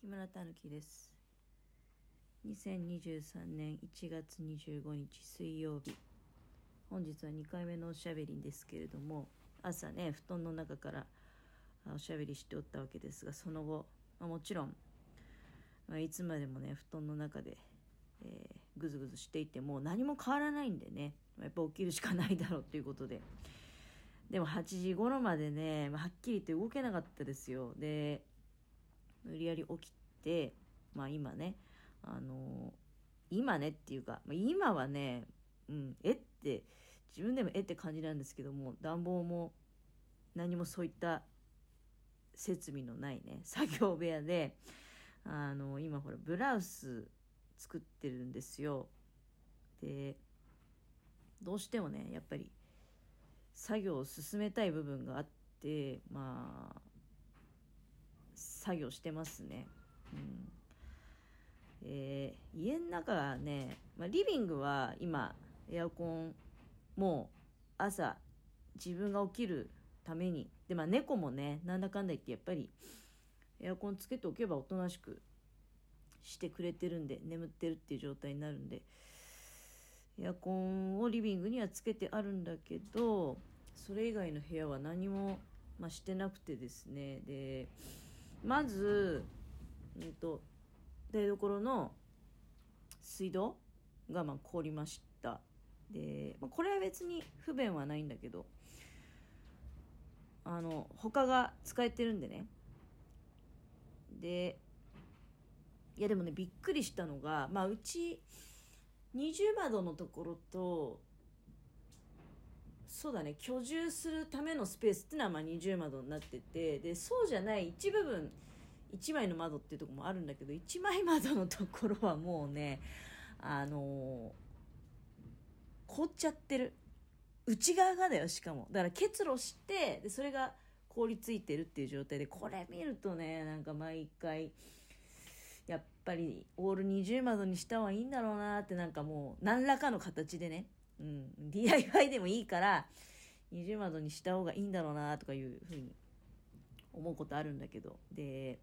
木村たぬきです。2023年1月25日水曜日。本日は2回目のおしゃべりですけれども朝ね布団の中からおしゃべりしておったわけですがその後、まあ、もちろん、まあ、いつまでもね布団の中で、えー、ぐずぐずしていても何も変わらないんでねやっぱ起きるしかないだろうということで。でも8時頃までね、まあ、はっきり言って動けなかったですよ。で無理やり起きて、まあ今ね、あの今ねっていうか、まあ、今はね、うん、えって、自分でもえって感じなんですけども、暖房も何もそういった設備のないね、作業部屋で、あの、今ほら、ブラウス作ってるんですよ。で、どうしてもね、やっぱり、作業を進めたい部分があって、まあ、作業してますね。うん。えー、家の中はね、まあ、リビングは今エアコンもう朝自分が起きるために。でまあ猫もねなんだかんだ言ってやっぱりエアコンつけておけばおとなしくしてくれてるんで眠ってるっていう状態になるんでエアコンをリビングにはつけてあるんだけどそれ以外の部屋は何も、まあ、してなくてですね。でまず、うんと、台所の水道がまあ凍りました。で、まあ、これは別に不便はないんだけどあの他が使えてるんでね。でいやでもねびっくりしたのがまあうち二重窓のところとそうだね。居住するためのスペースっていうのはまあ二重窓になっててでそうじゃない一部分1枚の窓っていうとこもあるんだけど1枚窓のところはもうねあのー、凍っちゃってる。内側がだよしかも。だから結露してでそれが凍りついてるっていう状態でこれ見るとねなんか毎回やっぱりオール二重窓にした方がいいんだろうなってなんかもう何らかの形でねうん、DIY でもいいから二重窓にした方がいいんだろうなとかいうふうに思うことあるんだけど。で、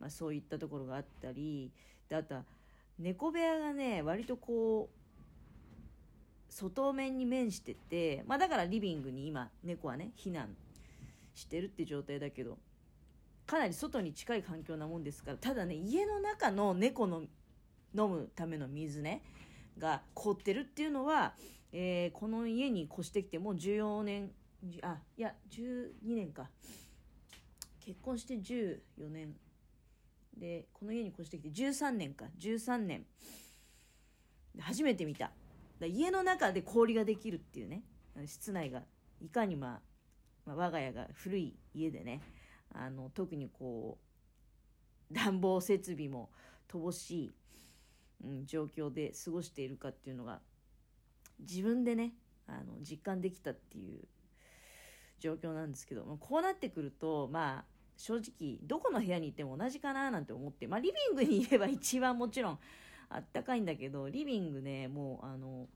まあ、そういったところがあったりであとは猫部屋がね割とこう外面に面してて、まあ、だからリビングに今猫はね避難してるって状態だけどかなり外に近い環境なもんですからただね家の中の猫の飲むための水ねが凍ってるっていうのはえー、この家に越してきてもう14年あいや12年か。結婚して14年。でこの家に越してきて13年か。13年。初めて見た。家の中で氷ができるっていうね。室内がいかに、まあ、まあ、我が家が古い家でね。あの特にこう暖房設備も乏しい、うん、状況で過ごしているかっていうのが自分でねあの実感できたっていう状況なんですけどこうなってくるとまあ正直どこの部屋にいても同じかななんて思ってまあリビングにいれば一番もちろんあったかいんだけどリビングねもうあの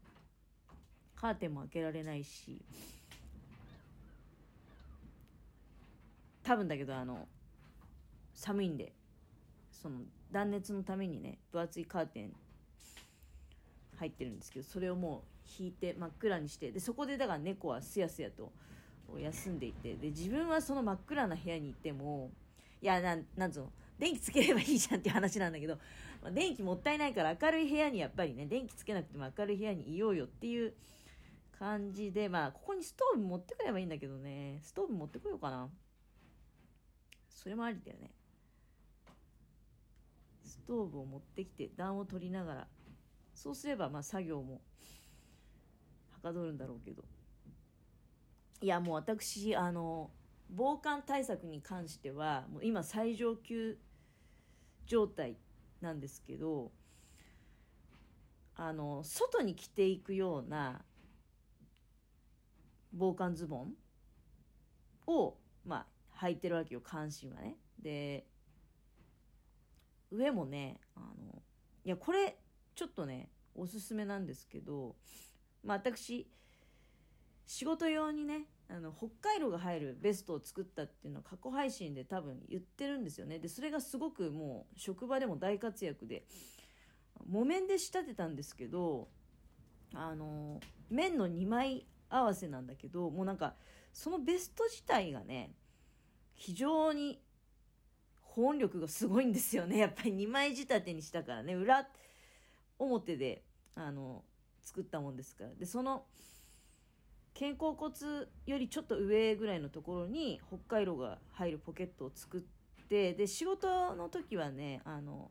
カーテンも開けられないし多分だけどあの寒いんでその断熱のためにね分厚いカーテン入ってるんですけどそれをもう引いて真っ暗にしてでそこでだから猫はすやすやと休んでいてで自分はその真っ暗な部屋にいてもいやななんつうの電気つければいいじゃんっていう話なんだけど、まあ、電気もったいないから明るい部屋にやっぱりね電気つけなくても明るい部屋にいようよっていう感じでまあここにストーブ持ってくればいいんだけどね。ストーブ持ってこようかな。それもありだよね。トーブを持ってきて暖を取りながらそうすればまあ作業もはかどるんだろうけど。いやもう私あの防寒対策に関してはもう今最上級状態なんですけどあの外に着ていくような防寒ズボンをまあ履いてるわけよ関心はね。で上もねあのいやこれちょっとねおすすめなんですけどまあ、私仕事用にねあの北海道が入るベストを作ったっていうのは過去配信で多分言ってるんですよね。でそれがすごくもう職場でも大活躍で木綿で仕立てたんですけどあの綿の2枚合わせなんだけどもうなんかそのベスト自体がね非常に保温力がすごいんですよね。やっぱり2枚仕立てにしたからね。裏表であの作ったもんですから。でその肩甲骨よりちょっと上ぐらいのところに北海道が入るポケットを作ってで仕事の時はねあの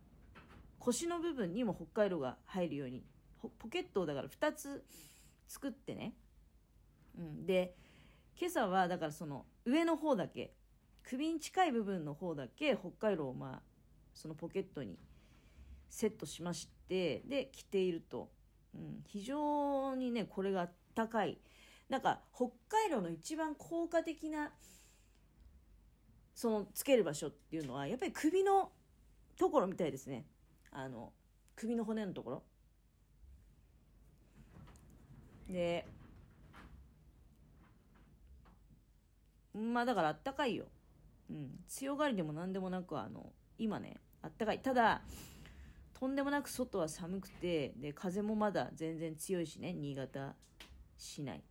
腰の部分にも北海道が入るようにポケットをだから2つ作ってね、うん、で今朝はだからその上の方だけ首に近い部分の方だけ北海道をまあそのポケットにセットしましてで着ていると、うん、非常にねこれが高い。なんか北海道の一番効果的なそのつける場所っていうのはやっぱり首のところみたいですね。あの首の骨のところ。でまあだからあったかいよ、うん、強がりでも何でもなくあの今ねあったかい。ただとんでもなく外は寒くてで風もまだ全然強いしね新潟市内。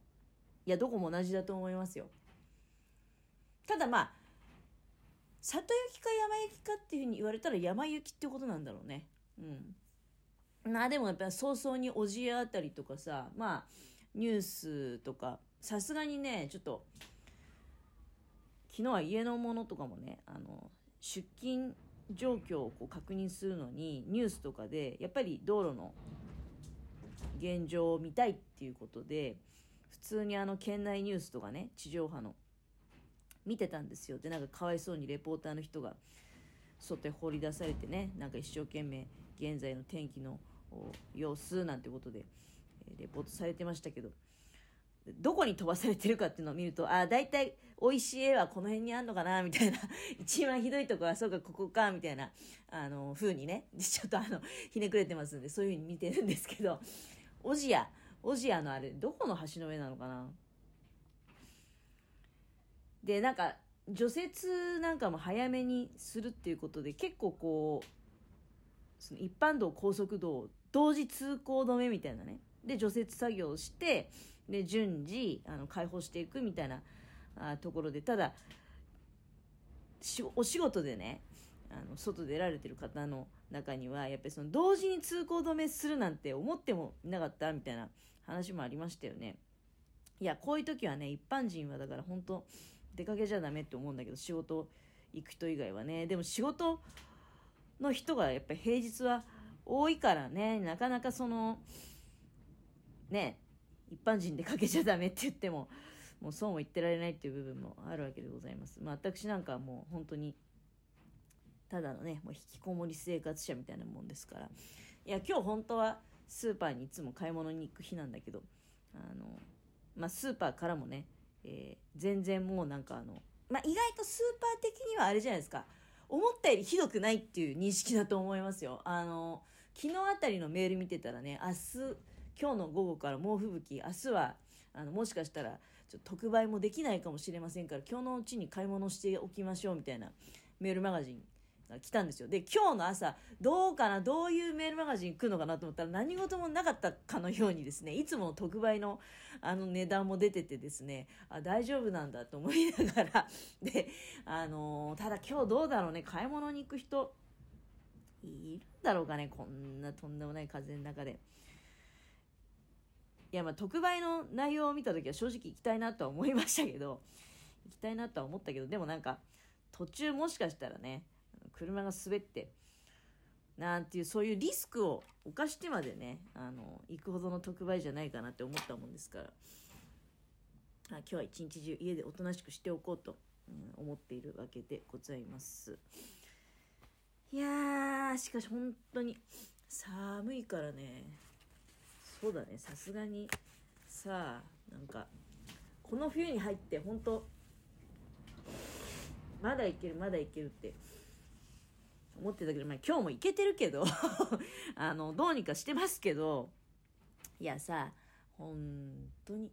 いやどこも同じだと思いますよ。ただまあ里雪か山雪かっていうふうに言われたら山雪ってことなんだろうね。うん。まあでもやっぱ早々に小千谷あたりとかさまあニュースとかさすがにねちょっと昨日は家のものとかもねあの出勤状況をこう確認するのにニュースとかでやっぱり道路の現状を見たいっていうことで普通にあの県内ニュースとかね地上波の見てたんですよ。でなんかかわいそうにレポーターの人が外へ放り出されてねなんか一生懸命現在の天気の様子なんてことでレポートされてましたけどどこに飛ばされてるかっていうのを見ると、ああ、大体美味しい絵はこの辺にあんのかな、みたいな。一番ひどいとこは、そうか、ここか、みたいな、あの、風にね、ちょっとあの、ひねくれてますんで、そういう風に見てるんですけど、オジア、オジアのあれ、どこの橋の上なのかな？で、なんか、除雪なんかも早めにするっていうことで、結構こう、その一般道、高速道、同時通行止めみたいなね。で、除雪作業をして、で順次あの解放していくみたいなあところでただお仕事でねあの外出られてる方の中にはやっぱりその同時に通行止めするなんて思ってもいなかったみたいな話もありましたよね。いやこういう時はね一般人はだから本当出かけちゃダメって思うんだけど仕事行く人以外はねでも仕事の人がやっぱり平日は多いからねなかなかそのね一般人でかけちゃダメって言っても、もうそうも言ってられないっていう部分もあるわけでございます。まあ私なんかはもう本当に、ただのね、もう引きこもり生活者みたいなもんですから。いや、今日本当はスーパーにいつも買い物に行く日なんだけど、あの、まあスーパーからもね、えー、全然もうなんかあの、まあ意外とスーパー的にはあれじゃないですか。思ったよりひどくないっていう認識だと思いますよ。あの、昨日あたりのメール見てたらね、明日、今日の午後から猛吹雪、明日はあのもしかしたらちょっと特売もできないかもしれませんから今日のうちに買い物しておきましょうみたいなメールマガジンが来たんですよで今日の朝どうかなどういうメールマガジン来るのかなと思ったら何事もなかったかのようにですねいつもの特売のあの値段も出ててですねあ大丈夫なんだと思いながら であのー、ただ今日どうだろうね買い物に行く人いるんだろうかねこんなとんでもない風の中で。いやまあ特売の内容を見た時は正直行きたいなとは思いましたけど行きたいなとは思ったけどでもなんか途中もしかしたらね車が滑ってなんていうそういうリスクを冒してまでねあの行くほどの特売じゃないかなって思ったもんですからあ今日は一日中家でおとなしくしておこうと、うん、思っているわけでございます。いやーしかし本当に寒いからねそうだね。さすがに。さあなんかこの冬に入って本当まだいけるまだいけるって思ってたけど、まあ、今日もいけてるけど あのどうにかしてますけどいやさ本当に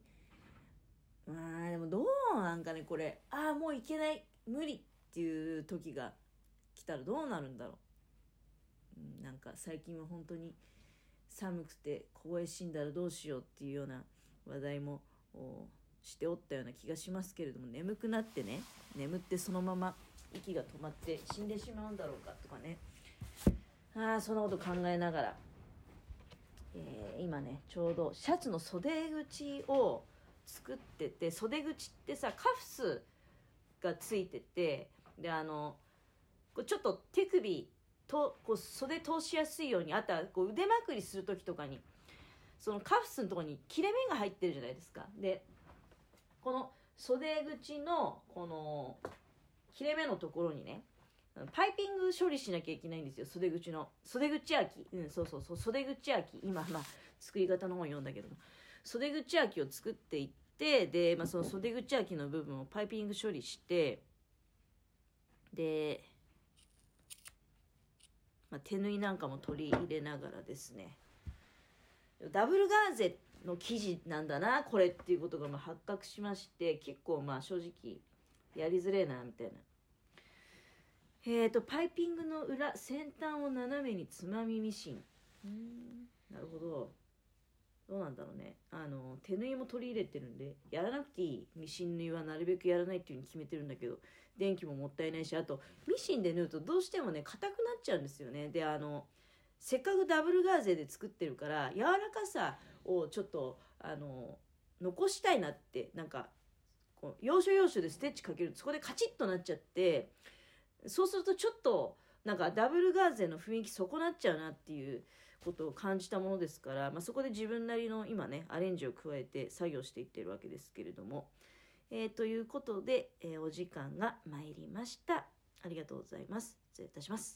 まあでもどうなんかねこれ。ああもういけない。無理っていう時が来たらどうなるんだろう、うん、なんか最近は本当に寒くて凍え死んだらどうしようっていうような話題もしておったような気がしますけれども眠くなってね眠ってそのまま息が止まって死んでしまうんだろうかとかね。ああそんなこと考えながら、えー、今ねちょうどシャツの袖口を作ってて袖口ってさカフスがついててであのこうちょっと手首とこう袖通しやすいようにあとはこう腕まくりする時とかにそのカフスのとこに切れ目が入ってるじゃないですか。でこの袖口のこの切れ目のところにねパイピング処理しなきゃいけないんですよ。袖口の袖口開き。うんそうそうそう。袖口開き。今まあ作り方の本読んだけども。袖口開きを作っていってで、まあ、その袖口開きの部分をパイピング処理してで、まあ、手縫いなんかも取り入れながらですね。ダブルガーゼの生地なんだなこれっていうことがまあ発覚しまして結構まあ正直やりづれえなみたいな。えーとパイピングの裏先端を斜めにつまみミシン。なるほど。どうなんだろうね。あの手縫いも取り入れてるんでやらなくていい。ミシン縫いはなるべくやらないっていうふうに決めてるんだけど電気ももったいないしあとミシンで縫うとどうしてもね硬くなっちゃうんですよね。であのせっかくダブルガーゼで作ってるから柔らかさをちょっとあの残したいなってなんかこう要所要所でステッチかけるとそこでカチッとなっちゃってそうするとちょっとなんかダブルガーゼの雰囲気損なっちゃうなっていうことを感じたものですから、まあ、そこで自分なりの今ねアレンジを加えて作業していってるわけですけれども、えー、ということで、えー、お時間が参りました。ありがとうございます。失礼いたします。